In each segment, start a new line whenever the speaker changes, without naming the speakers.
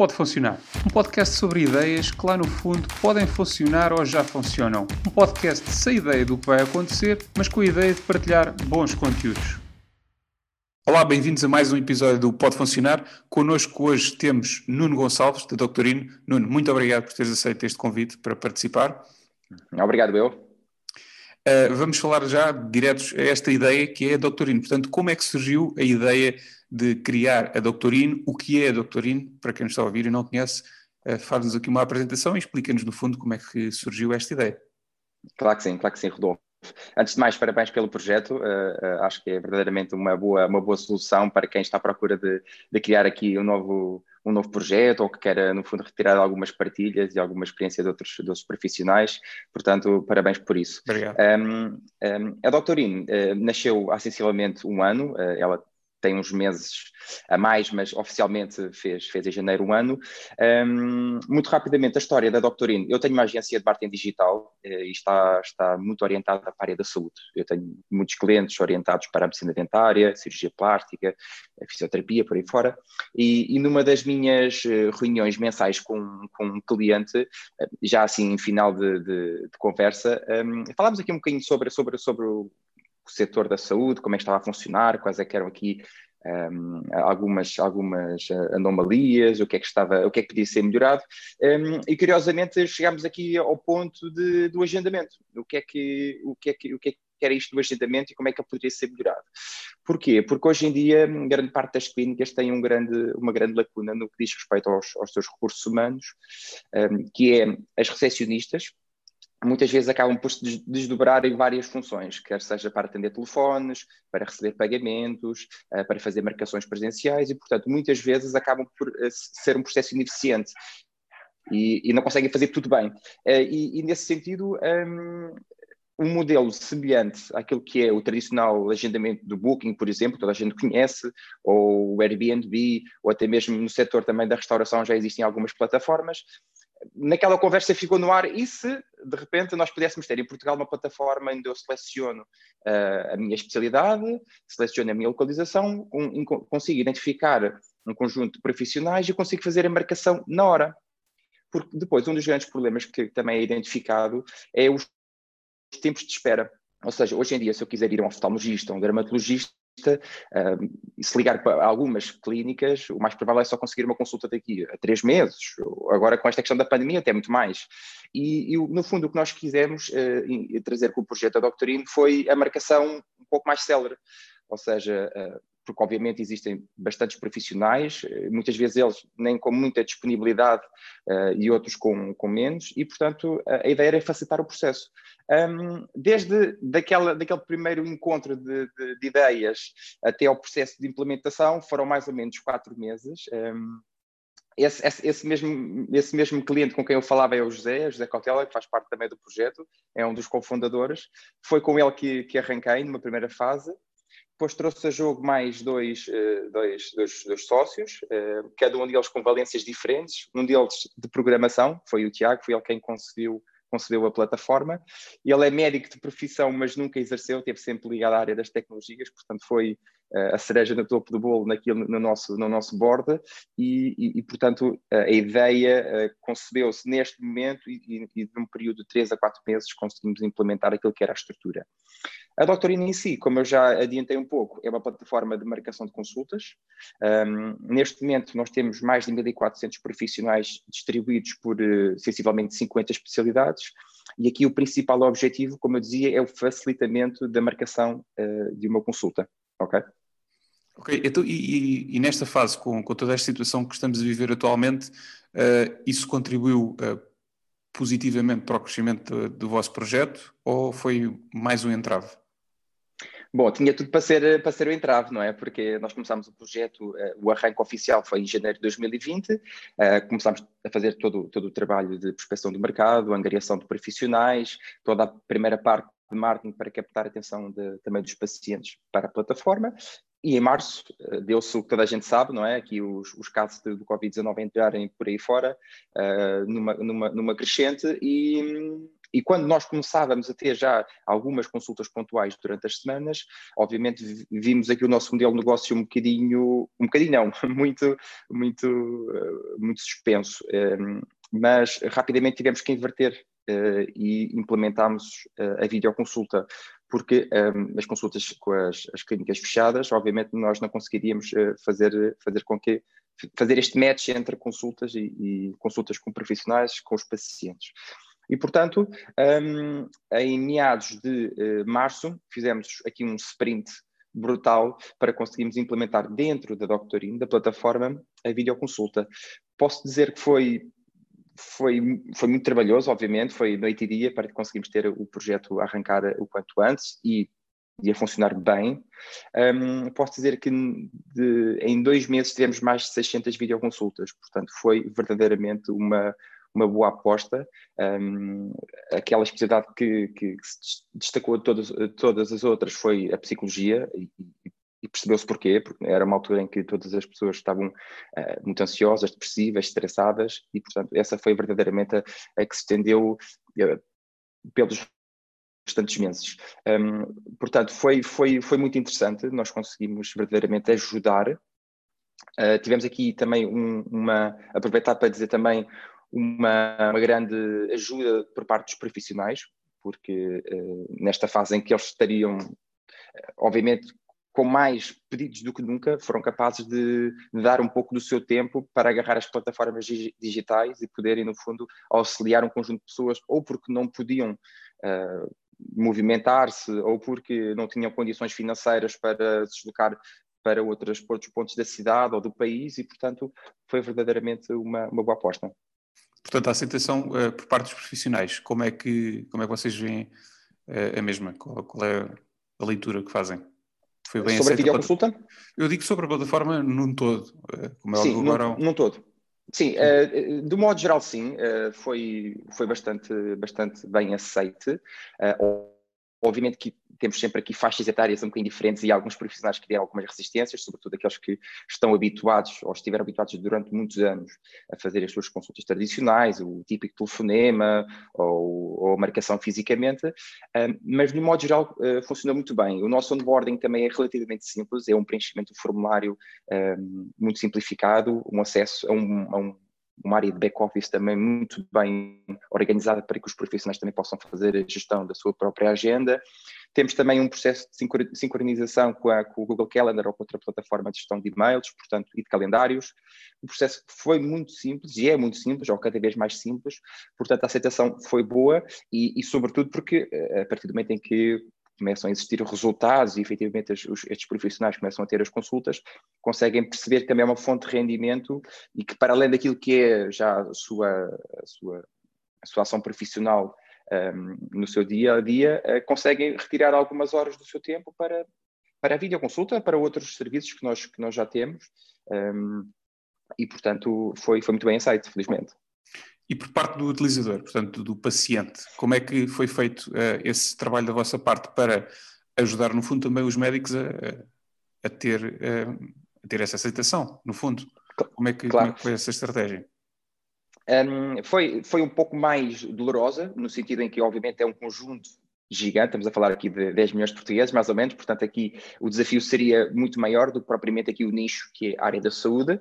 Pode Funcionar. Um podcast sobre ideias que lá no fundo podem funcionar ou já funcionam. Um podcast sem ideia do que vai acontecer, mas com a ideia de partilhar bons conteúdos. Olá, bem-vindos a mais um episódio do Pode Funcionar. Connosco hoje temos Nuno Gonçalves, da Doutorino. Nuno, muito obrigado por teres aceito este convite para participar.
Obrigado, eu.
Uh, vamos falar já diretos a esta ideia que é a Doutorino. Portanto, como é que surgiu a ideia de criar a Doutorino, o que é a Doutorino, para quem nos está a ouvir e não conhece, uh, faz-nos aqui uma apresentação e explica-nos no fundo como é que surgiu esta ideia.
Claro que sim, claro que sim, Rodolfo. Antes de mais, parabéns pelo projeto. Uh, acho que é verdadeiramente uma boa, uma boa solução para quem está à procura de, de, criar aqui um novo, um novo projeto ou que queira, no fundo, retirar algumas partilhas e alguma experiência de outros, de outros profissionais. Portanto, parabéns por isso.
Obrigado.
Um, um, a Doutorine uh, nasceu há sensivelmente um ano. ela tem uns meses a mais, mas oficialmente fez, fez em janeiro um ano. Um, muito rapidamente, a história da Doctorine. Eu tenho uma agência de marketing digital eh, e está, está muito orientada para a área da saúde. Eu tenho muitos clientes orientados para a medicina dentária, cirurgia plástica, fisioterapia, por aí fora. E, e numa das minhas eh, reuniões mensais com, com um cliente, eh, já assim em final de, de, de conversa, um, falámos aqui um bocadinho sobre, sobre, sobre o o setor da saúde, como é que estava a funcionar, quais é eram aqui um, algumas, algumas eh, anomalias, o que é que estava, o que é que podia ser melhorado, um, e curiosamente chegámos aqui ao ponto de, do agendamento, o que é que, o que é que, o que é que era isto do agendamento e como é que ele poderia ser melhorado. Porquê? Porque hoje em dia grande parte das clínicas tem um grande, uma grande lacuna no que diz respeito aos, aos seus recursos humanos, um, que é as recepcionistas, muitas vezes acabam por se desdobrar em várias funções, quer seja para atender telefones, para receber pagamentos, eh, para fazer marcações presenciais e, portanto, muitas vezes acabam por eh, ser um processo ineficiente e, e não conseguem fazer tudo bem. Eh, e, e nesse sentido, um, um modelo semelhante àquilo que é o tradicional agendamento do Booking, por exemplo, toda a gente conhece, ou o Airbnb, ou até mesmo no setor também da restauração já existem algumas plataformas, naquela conversa ficou no ar, e se de repente nós pudéssemos ter em Portugal uma plataforma onde eu seleciono uh, a minha especialidade, seleciono a minha localização, um, um, consigo identificar um conjunto de profissionais e consigo fazer a marcação na hora. Porque depois, um dos grandes problemas que também é identificado é os tempos de espera. Ou seja, hoje em dia, se eu quiser ir a um oftalmologista, a um dermatologista, Uh, se ligar para algumas clínicas, o mais provável é só conseguir uma consulta daqui a três meses. Agora, com esta questão da pandemia, até muito mais. E, e no fundo, o que nós quisemos uh, trazer com o projeto da Doctorino foi a marcação um pouco mais célere. Ou seja, uh, porque obviamente existem bastantes profissionais, eh, muitas vezes eles nem com muita disponibilidade uh, e outros com, com menos, e portanto a, a ideia era facilitar o processo. Um, desde daquela, daquele primeiro encontro de, de, de, ideias até ao processo de implementação foram mais ou menos quatro meses. Um, esse, esse, esse, mesmo, esse mesmo cliente com quem eu falava é o José, José Cautela, que faz parte também do projeto, é um dos cofundadores. Foi com ele que, que arranquei numa primeira fase depois trouxe a jogo mais dois, eh, dois, dois, dois sócios, eh, cada um deles com valências diferentes, um deles de programação, foi o Tiago, foi ele quem concebeu, concebeu a plataforma. Ele é médico de profissão, mas nunca exerceu, teve sempre ligado à área das tecnologias, portanto foi a cereja no topo do bolo naquilo, no, nosso, no nosso board e, e, e portanto, a ideia concebeu-se neste momento e, e, num período de 3 a 4 meses conseguimos implementar aquilo que era a estrutura. A Doutorina em si, como eu já adiantei um pouco, é uma plataforma de marcação de consultas. Um, neste momento nós temos mais de 1.400 profissionais distribuídos por uh, sensivelmente 50 especialidades e aqui o principal objetivo, como eu dizia, é o facilitamento da marcação uh, de uma consulta, ok?
Ok, então, e, e, nesta fase, com, com, toda esta situação que estamos a viver atualmente, uh, isso contribuiu positivamente para o crescimento do, do, vosso projeto ou foi mais um entrave?
Bom, tinha tudo para ser, para ser o entrave, não é? Porque nós começámos o projeto, uh, o arranque oficial foi em janeiro de 2020, começámos a fazer todo, todo o trabalho de prospecção do mercado, angariação de profissionais, toda a primeira parte de marketing para captar a atenção de, também dos pacientes para a plataforma e em março eh, deu-se o que toda a gente sabe, não é? Aqui os, os casos do Covid-19 entrarem por aí fora, numa, numa, numa crescente, e, e quando nós começávamos a ter já algumas consultas pontuais durante as semanas, obviamente vimos aqui o nosso modelo de negócio um bocadinho, um bocadinho não, muito, muito, uh, muito suspenso. Um, mas rapidamente tivemos que inverter uh, e implementámos uh, a videoconsulta, porque um, as consultas com as, as, clínicas fechadas, obviamente nós não conseguiríamos fazer, fazer com que fazer este match entre consultas e, e consultas com profissionais com os pacientes. E, portanto, um, em meados de uh, março, fizemos aqui um sprint brutal para conseguirmos implementar dentro da Doctorin, da plataforma, a videoconsulta. Posso dizer que foi, foi, foi muito trabalhoso, obviamente, foi noite e dia para conseguirmos ter o projeto a arrancar o quanto antes e, e a funcionar bem. Um, posso dizer que de, em dois meses tivemos mais de 600 videoconsultas, portanto, foi verdadeiramente uma uma boa aposta. Um, aquela especialidade que, que, que, se destacou de todas, todas as outras foi a psicologia e, e percebeu-se porquê, porque era uma altura em que todas as pessoas estavam uh, muito ansiosas, depressivas, estressadas e, portanto, essa foi verdadeiramente a, a que se estendeu uh, pelos restantes meses. Um, portanto, foi, foi, foi muito interessante, nós conseguimos verdadeiramente ajudar. Uh, tivemos aqui também um, uma, aproveitar para dizer também uma, uma grande ajuda por parte dos profissionais, porque uh, nesta fase em que eles estariam, eh, obviamente, com mais pedidos do que nunca, foram capazes de, de, dar um pouco do seu tempo para agarrar as plataformas digitais e poderem, no fundo, auxiliar um conjunto de pessoas, ou porque não podiam uh, movimentar-se, ou porque não tinham condições financeiras para se deslocar para outros, outros pontos da cidade ou do país, e, portanto, foi verdadeiramente uma, uma boa aposta.
Portanto, a aceitação uh, por parte dos profissionais, como é que, como é que vocês veem uh, a mesma? Qual, qual, é a leitura que fazem?
Foi bem sobre a videoconsulta?
Eu digo sobre a plataforma num todo.
Uh, como é sim, agora... num, num todo. Sim, uh, de modo geral, sim, foi, foi bastante, bastante bem aceite. Obviamente que temos sempre aqui faixas etárias um bocadinho diferentes e alguns profissionais que criam algumas resistências, sobretudo aqueles que estão habituados ou estiveram habituados durante muitos anos a fazer as suas consultas tradicionais, o típico telefonema ou, ou marcação fisicamente, mas de modo geral uh, funciona muito bem. O nosso onboarding também é relativamente simples, é um preenchimento de formulário um, muito simplificado, um acesso a um, a um uma área de back-office também muito bem organizada para que os profissionais também possam fazer a gestão da sua própria agenda. Temos também um processo de sincronização com, a, com o Google Calendar ou com outra plataforma de gestão de e-mails, portanto, e de calendários. O processo foi muito simples e é muito simples, ou cada vez mais simples, portanto, a aceitação foi boa e, e sobretudo, porque eh, a partir do momento em que começam a existir resultados e efetivamente os, estes profissionais começam a ter as consultas, conseguem perceber que também é uma fonte de rendimento e que para além daquilo que é já a sua, a sua, a sua ação profissional um, no seu dia a dia, uh, conseguem retirar algumas horas do seu tempo para, para a videoconsulta, para outros serviços que nós, que nós já temos um, e portanto foi, foi muito bem aceito, felizmente.
E por parte do utilizador, portanto, do paciente, como é que foi feito uh, esse trabalho da vossa parte para ajudar, no fundo, também os médicos a, a ter, uh, a ter essa aceitação, no fundo? Como é que, claro. como é que foi essa estratégia?
Um, foi, foi um pouco mais dolorosa, no sentido em que, obviamente, é um conjunto gigante, estamos a falar aqui de 10 milhões de portugueses, mais ou menos, portanto aqui o desafio seria muito maior do que propriamente aqui o nicho, que é a área da saúde.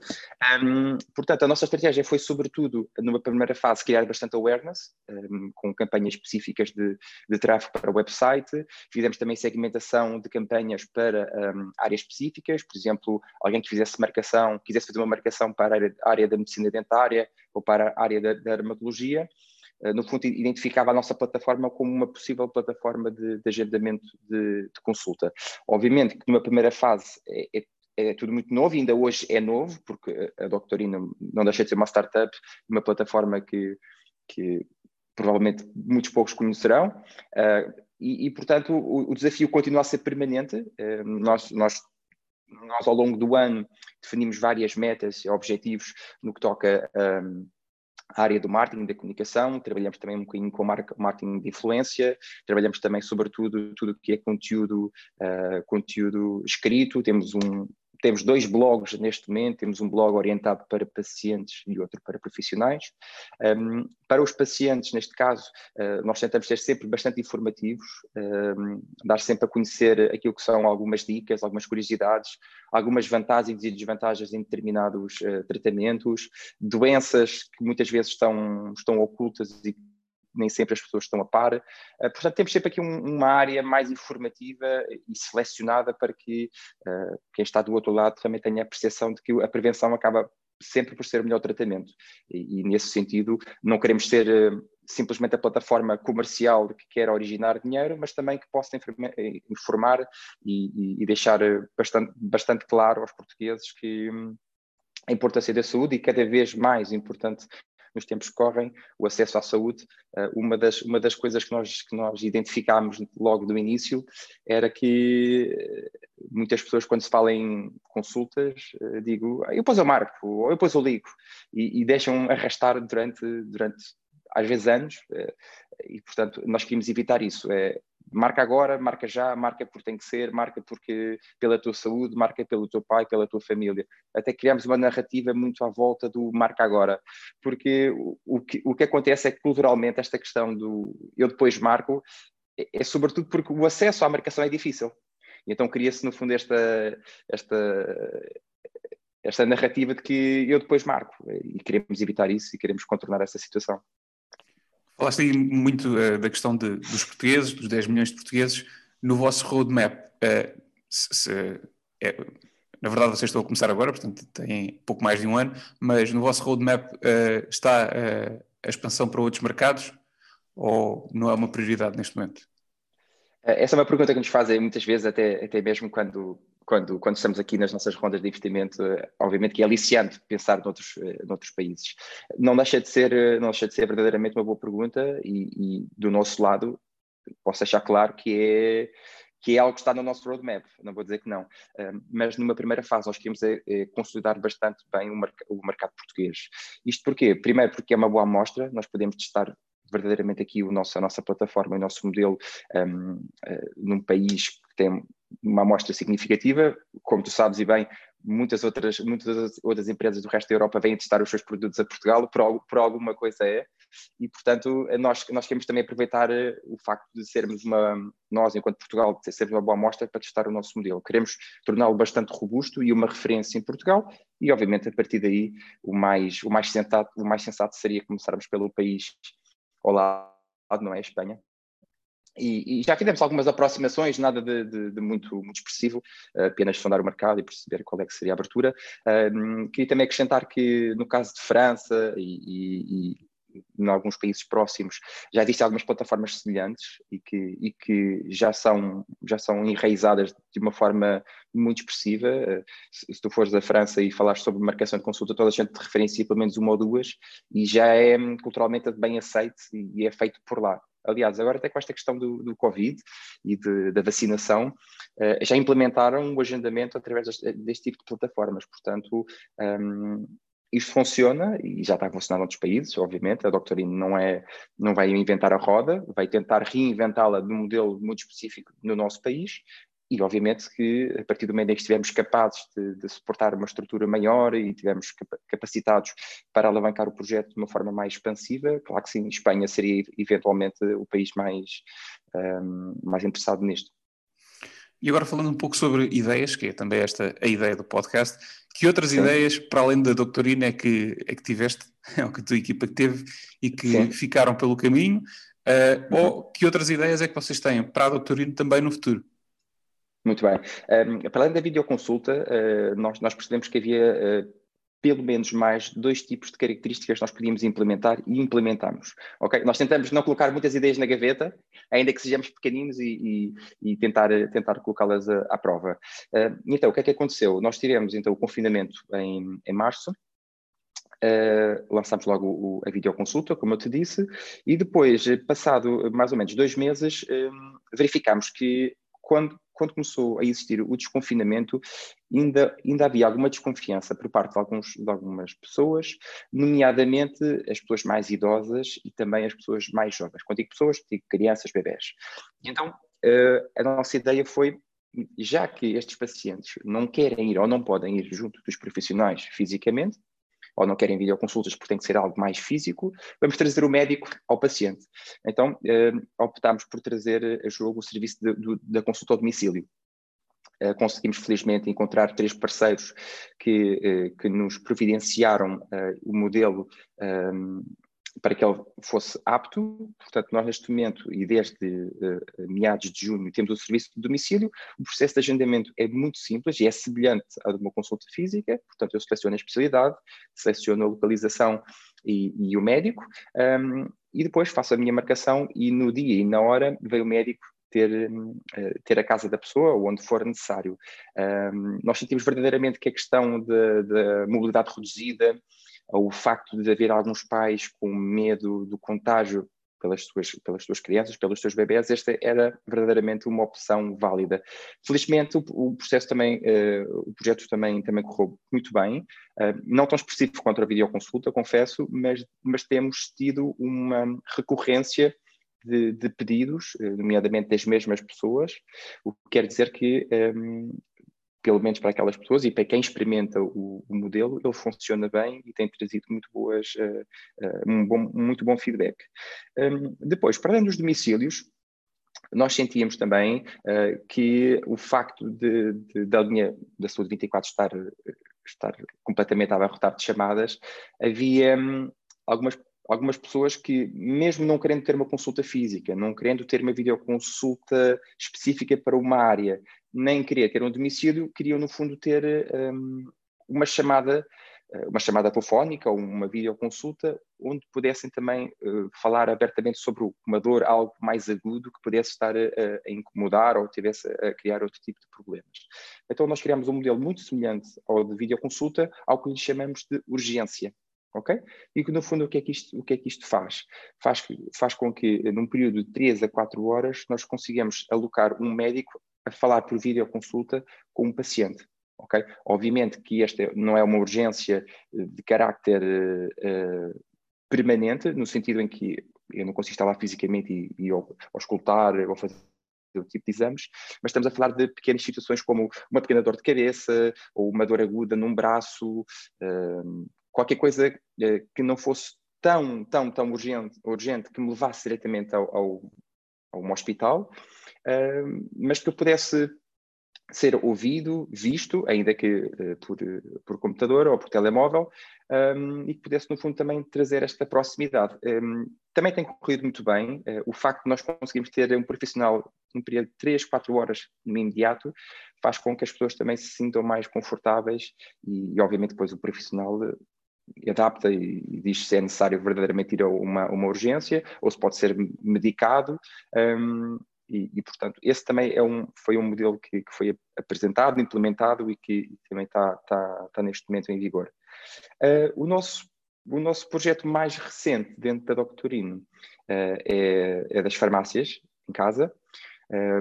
Um, portanto, a nossa estratégia foi sobretudo, numa primeira fase, criar bastante awareness, um, com campanhas específicas de, de tráfego para o website, fizemos também segmentação de campanhas para um, áreas específicas, por exemplo, alguém que fizesse marcação, quisesse fazer uma marcação para a área, área da medicina dentária ou para a área da, da dermatologia, no fundo, identificava a nossa plataforma como uma possível plataforma de, de agendamento de, de, consulta. Obviamente que numa primeira fase é, é, é, tudo muito novo, ainda hoje é novo, porque a Doctorina não deixa de ser uma startup, uma plataforma que, que provavelmente muitos poucos conhecerão, uh, e, e, portanto o, o, desafio continua a ser permanente. Uh, nós, nós nós, ao longo do ano, definimos várias metas e objetivos no que toca um, área do marketing, da comunicação, trabalhamos também um bocadinho com marketing de influência, trabalhamos também sobretudo tudo o que é conteúdo, uh, conteúdo escrito, temos um, temos dois blogs neste momento, temos um blog orientado para pacientes e outro para profissionais. Um, para os pacientes, neste caso, uh, nós tentamos ser sempre bastante informativos, um, dar sempre a conhecer aquilo que são algumas dicas, algumas curiosidades, algumas vantagens e desvantagens em determinados uh, tratamentos, doenças que muitas vezes estão, estão ocultas e nem sempre as pessoas estão a par. Uh, portanto, temos sempre aqui um, uma área mais informativa e selecionada para que uh, quem está do outro lado também tenha a percepção de que a prevenção acaba sempre por ser o melhor tratamento. E, e nesse sentido, não queremos ser uh, simplesmente a plataforma comercial que quer originar dinheiro, mas também que possa informar e, e, e deixar bastante, bastante claro aos portugueses que hum, a importância da saúde e cada vez mais importante nos tempos que correm, o acesso à saúde. Eh, uma das, uma das coisas que nós, que nós identificámos logo do início era que eh, muitas pessoas, quando se fala em consultas, eh, digo, ah, eu depois eu marco, ou eu depois eu ligo, e, e deixam arrastar durante, durante às vezes anos, e portanto nós queríamos evitar isso. É, marca agora, marca já, marca porque tem que ser, marca porque pela tua saúde, marca pelo teu pai, pela tua família. Até criamos uma narrativa muito à volta do marca agora, porque o, que, o que acontece é que culturalmente esta questão do eu depois marco é, é sobretudo porque o acesso à marcação é difícil. Então cria-se no fundo esta, esta, esta narrativa de que eu depois marco e queremos evitar isso e queremos contornar essa situação.
Falaste aí muito uh, da questão de, dos portugueses, dos 10 milhões de portugueses. No vosso roadmap, uh, se, se, é, na verdade vocês estão a começar agora, portanto têm pouco mais de um ano, mas no vosso roadmap uh, está a expansão para outros mercados ou não é uma prioridade neste momento?
Essa é uma pergunta que nos fazem muitas vezes, até, até mesmo quando quando, quando estamos aqui nas nossas rondas de investimento, eh, obviamente que é aliciante pensar noutros, eh, noutros países. Não deixa, de ser, eh, não deixa de ser verdadeiramente uma boa pergunta e, e do nosso lado posso deixar claro que é, que é algo que está no nosso roadmap, não vou dizer que não. mas numa primeira fase nós queremos consolidar bastante bem o, mercado português. Isto porquê? Primeiro porque é uma boa amostra, nós podemos testar verdadeiramente aqui o nosso, a nossa plataforma, o nosso modelo um, uh, num país tem uma amostra significativa. Como tu sabes e bem, muitas outras, muitas outras empresas do resto da Europa vêm testar os seus produtos a Portugal, por, por alguma coisa é, e portanto nós, nós queremos também aproveitar eh, o facto de sermos uma, nós enquanto Portugal, de sermos uma boa amostra para testar o nosso modelo. Queremos torná-lo bastante robusto e uma referência em Portugal e obviamente a partir daí o mais, o mais, sensato, o mais sensato seria começarmos pelo país ao lado, não é a Espanha, e, e, já fizemos algumas aproximações, nada de, de, de muito, muito expressivo, uh, apenas sondar o mercado e perceber qual é que seria a abertura. Uh, queria também acrescentar que no caso de França e, e, e em alguns países próximos já existem algumas plataformas semelhantes e que, e que já, são, já são enraizadas de uma forma muito expressiva. Eh, se, se tu fores da França e falares sobre marcação de consulta, toda a gente te referencia pelo menos uma ou duas e já é culturalmente bem aceito e, e é feito por lá. Aliás, agora até com esta questão do, do Covid e de, da vacinação, uh, já implementaram o agendamento através deste, deste, tipo de plataformas. Portanto, um, isto funciona e já está a funcionar em outros países, obviamente. A Doctorine não, é, não vai inventar a roda, vai tentar reinventá-la de um modelo muito específico no nosso país e obviamente que a partir do momento em que estivermos capazes de, de suportar uma estrutura maior e estivermos capacitados para alavancar o projeto de uma forma mais expansiva, claro que sim, Espanha seria eventualmente o país mais, um, mais interessado nisto.
E agora falando um pouco sobre ideias, que é também esta a ideia do podcast, que outras sim. ideias, para além da doutorina, é que, é que tiveste, é o que a tua equipa teve e que sim. ficaram pelo caminho, uh, uhum. ou que outras ideias é que vocês têm para a doutorina também no futuro?
Muito bem. Um, para além da videoconsulta, uh, nós, nós percebemos que havia uh, pelo menos mais dois tipos de características nós podíamos implementar e implementamos. Okay? Nós tentamos não colocar muitas ideias na gaveta, ainda que sejamos pequeninos e, e, e tentar, tentar colocá-las à, à, prova. Uh, então, o que é que aconteceu? Nós tivemos então o confinamento em, em março, Uh, lançámos logo o, a videoconsulta, como eu te disse, e depois, passado mais ou menos dois meses, um, verificámos que quando quando começou a existir o desconfinamento, ainda, ainda havia alguma desconfiança por parte de, alguns, de algumas pessoas, nomeadamente as pessoas mais idosas e também as pessoas mais jovens. Quando digo pessoas, digo crianças, bebés. Então, uh, a nossa ideia foi já que estes pacientes não querem ir ou não podem ir junto dos profissionais fisicamente, ou não querem videoconsultas porque tem que ser algo mais físico, vamos trazer o médico ao paciente. Então, eh, optámos por trazer a jogo o serviço de, da consulta ao domicílio. Uh, conseguimos felizmente encontrar três parceiros que, que nos providenciaram uh, o modelo para que ele fosse apto. Portanto, nós neste momento e desde uh, meados de junho temos o serviço de domicílio. O processo de agendamento é muito simples e é semelhante a de uma consulta física. Portanto, eu seleciono a especialidade, seleciono a localização e, e o médico um, e depois faço a minha marcação e no dia e na hora vem o médico ter, uh, ter a casa da pessoa onde for necessário. Um, nós sentimos verdadeiramente que a questão da mobilidade reduzida, o facto de haver alguns pais com medo do contágio pelas suas, pelas suas crianças, pelos seus bebés, esta era verdadeiramente uma opção válida. Felizmente o, o processo também, uh, o projeto também, também correu muito bem, uh, não tão específico contra a videoconsulta, confesso, mas, mas temos tido uma recorrência de, de, pedidos, eh, nomeadamente das mesmas pessoas, o que quer dizer que um, pelo menos para aquelas pessoas e para quem experimenta o, o modelo, ele funciona bem e tem trazido muito boas, uh, uh, um bom, muito bom feedback. Um, depois, para além dos domicílios, nós sentíamos também uh, que o facto de, de, da linha da saúde 24 estar, estar completamente abarrotada de chamadas, havia um, algumas algumas pessoas que, mesmo não querendo ter uma consulta física, não querendo ter uma videoconsulta específica para uma área, nem queria ter um domicílio, queriam, no fundo, ter um, uma chamada eh, uma chamada telefónica ou uma videoconsulta onde pudessem também uh, falar abertamente sobre uma dor, algo mais agudo que pudesse estar a, a, incomodar ou tivesse a criar outro tipo de problemas. Então nós criamos um modelo muito semelhante ao de videoconsulta, ao que lhe chamamos de urgência ok? E que no fundo o que é que isto, o que é que isto faz? faz? Faz com que num período de 3 a 4 horas nós consigamos alocar um médico a falar por videoconsulta com um paciente, ok? Obviamente que esta não é uma urgência eh, de carácter uh, permanente, no sentido em que eu não consigo estar lá fisicamente e, e ou escutar ou fazer o tipo de exames, mas estamos a falar de pequenas situações como uma pequena dor de cabeça ou uma dor aguda num braço, uh, qualquer coisa uh, que não fosse tão, tão, tão urgente, urgente que me levasse diretamente ao, ao, a um hospital, uh, mas que eu pudesse ser ouvido, visto, ainda que uh, por, por computador ou por telemóvel, um, e que pudesse, no fundo, também trazer esta proximidade. Um, também tem corrido muito bem. Uh, o facto de nós conseguirmos ter um profissional num período de 3, 4 horas no imediato faz com que as pessoas também se sintam mais confortáveis e, e obviamente, depois o profissional adapta e, e diz se é necessário verdadeiramente ir a uma, uma urgência ou se pode ser medicado. Um, e, e, portanto, esse também é um, foi um modelo que, que foi apresentado, implementado e que também está, está, está neste momento em vigor. Uh, o, nosso, o nosso projeto mais recente dentro da Doctorino uh, é, é das farmácias em casa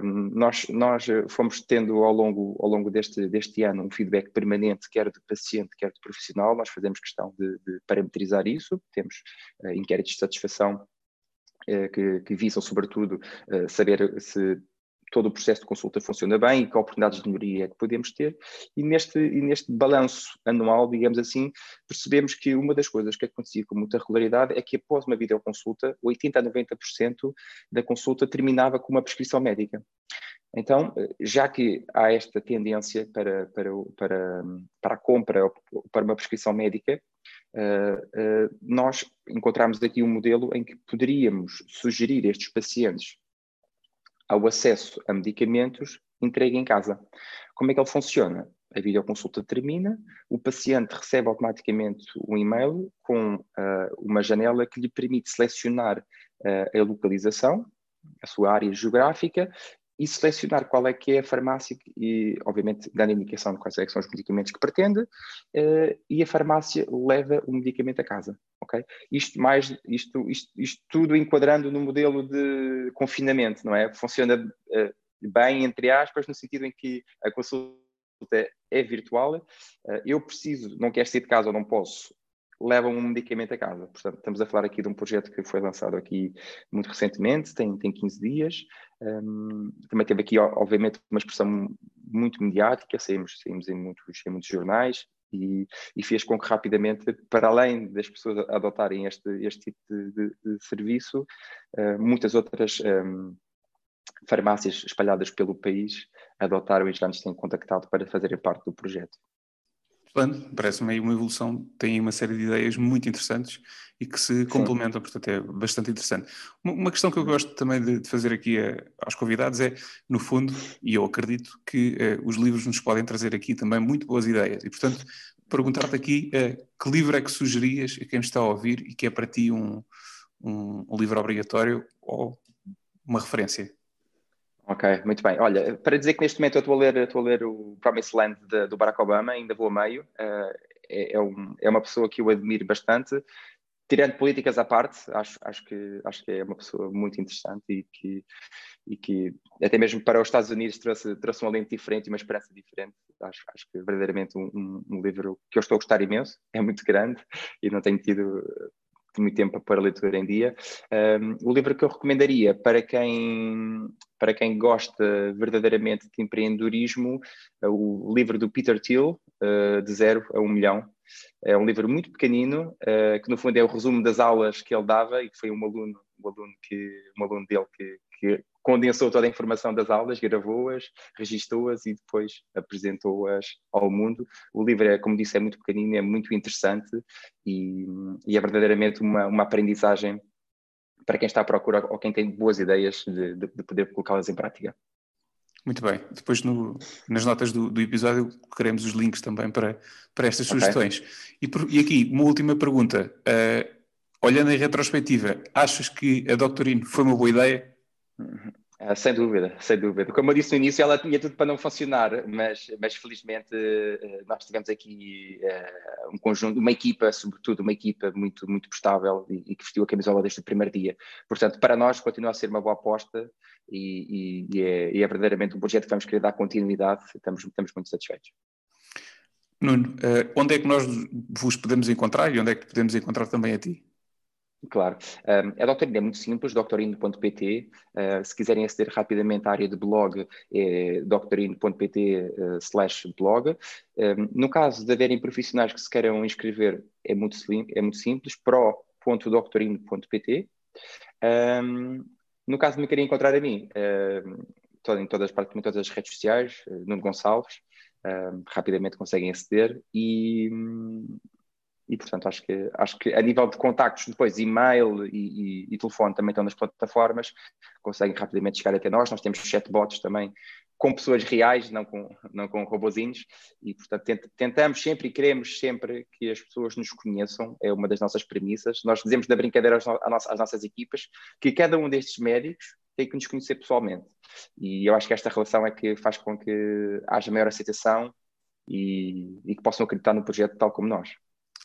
nós, nós fomos tendo ao longo, ao longo deste, deste ano um feedback permanente, quer de paciente, quer de profissional. Nós fazemos questão de, de parametrizar isso, temos uh, inquéritos de satisfação uh, que, que, visam, sobretudo, saber se todo o processo de consulta funciona bem e que oportunidades de melhoria é que podemos ter. E neste, e neste balanço anual, digamos assim, percebemos que uma das coisas que acontecia com muita regularidade é que após uma videoconsulta, 80% a 90% da consulta terminava com uma prescrição médica. Então, já que há esta tendência para, para, para, para a compra para uma prescrição médica, Uh, uh, nós encontramos aqui um modelo em que poderíamos sugerir a estes pacientes ao acesso a medicamentos entregue em casa. Como é que ele funciona? A videoconsulta termina, o paciente recebe automaticamente um e-mail com uh, uma janela que lhe permite selecionar uh, a localização, a sua área geográfica e selecionar qual é que é a farmácia e, obviamente, dando indicação de quais é são os medicamentos que pretende uh, e a farmácia leva o medicamento a casa, ok? Isto mais, isto, isto, isto tudo enquadrando no modelo de confinamento, não é? Funciona uh, bem, entre aspas, no sentido em que a consulta é virtual, uh, eu preciso, não quero sair de casa ou não posso, levam um medicamento a casa. Portanto, estamos a falar aqui de um projeto que foi lançado aqui muito recentemente, tem, tem 15 dias, Um, também teve aqui, obviamente, uma expressão muito mediática, saímos, saímos em, muitos, em muitos jornais e, e, fez com que rapidamente, para além das pessoas adotarem este, este tipo de, de, de serviço, uh, muitas outras um, farmácias espalhadas pelo país adotaram e já nos têm contactado para fazerem parte do projeto.
Parece-me aí uma evolução, tem uma série de ideias muito interessantes e que se complementam, Sim. portanto é bastante interessante. Uma questão que eu gosto também de, fazer aqui a, aos convidados é, no fundo, e eu acredito que uh, os livros nos podem trazer aqui também muito boas ideias e, portanto, perguntar-te aqui uh, que livro é que sugerias a quem está a ouvir e que é para ti um, um, um livro obrigatório ou uma referência?
Ok, muito bem. Olha, para dizer que neste momento eu estou a ler, estou a ler o Promised Land de, do Barack Obama, ainda vou a meio. Uh, é, é, um, é, uma pessoa que eu admiro bastante. Tirando políticas à parte, acho, acho, que, acho que é uma pessoa muito interessante e que, e que até mesmo para os Estados Unidos trouxe, trouxe um alento diferente e uma esperança diferente. Acho, acho que verdadeiramente um, um, um livro que eu estou a gostar imenso, é muito grande e não tenho tido muito tempo para leitura em dia. Um, o livro que eu recomendaria para quem, para quem gosta verdadeiramente de empreendedorismo, é o livro do Peter Thiel, uh, De Zero a Um Milhão. É um livro muito pequenino, uh, que no fundo é o resumo das aulas que ele dava e que foi um aluno, um aluno, que, um aluno dele que, que condensou toda a informação das aulas, gravou-as, registou-as e depois apresentou-as ao mundo. O livro, é, como disse, é muito pequenino, é muito interessante e, e é verdadeiramente uma, uma aprendizagem para quem está à procura ou quem tem boas ideias de, de, de poder colocá-las em prática.
Muito bem. Depois no, nas notas do, do, episódio colocaremos os links também para, para estas okay. sugestões. E, por, e, aqui, uma última pergunta. Uh, olhando em retrospectiva, achas que a Doctorino foi uma boa ideia?
Uh, sem dúvida, sem dúvida. Como eu disse no início, ela tinha tudo para não funcionar, mas, mas felizmente uh, nós tivemos aqui uh, um conjunto, uma equipa, sobretudo uma equipa muito, muito prestável e, e, que vestiu a camisola desde o primeiro dia. Portanto, para nós continua a ser uma boa aposta e, e, e, é, é, verdadeiramente um projeto que vamos querer dar continuidade, estamos, estamos muito satisfeitos.
Nuno, onde é que nós vos podemos encontrar e onde é que podemos encontrar também a ti?
Claro. Um, a Doctorino é muito simples, doctorino.pt. Uh, se quiserem aceder rapidamente à área de blog, é doctorino.pt uh, slash blog. Um, no caso de haverem profissionais que se queiram inscrever, é muito, é muito simples, pro.doctorino.pt. Um, no caso de me querem encontrar a mim, em todas, praticamente todas as redes sociais, uh, Nuno Gonçalves, rapidamente conseguem aceder e, e portanto acho que, acho que a nível de contactos depois e-mail e, e, e, telefone também estão nas plataformas, conseguem rapidamente chegar até nós, nós temos chatbots também com pessoas reais, não com, não com robozinhos. E portanto tentamos sempre e queremos sempre que as pessoas nos conheçam, é uma das nossas premissas, nós dizemos na brincadeira às, às nossas equipas que cada um destes médicos tem que nos conhecer pessoalmente. E eu acho que esta relação é que faz com que haja maior aceitação e, e que possam acreditar no projeto tal como nós.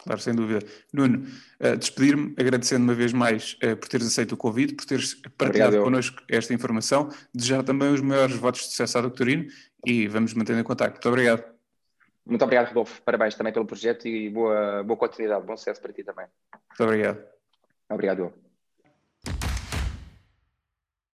Claro, sem dúvida. Nuno, uh, despedir-me, agradecendo uma vez mais uh, por teres aceito o convite, por teres partilhado Obrigado. connosco esta informação, desejar também os maiores votos de sucesso à Doutorino e vamos mantendo em contato. Muito obrigado.
Muito obrigado, Rodolfo. Parabéns também pelo projeto e boa, boa continuidade. Bom sucesso para ti também.
Muito obrigado.
Obrigado.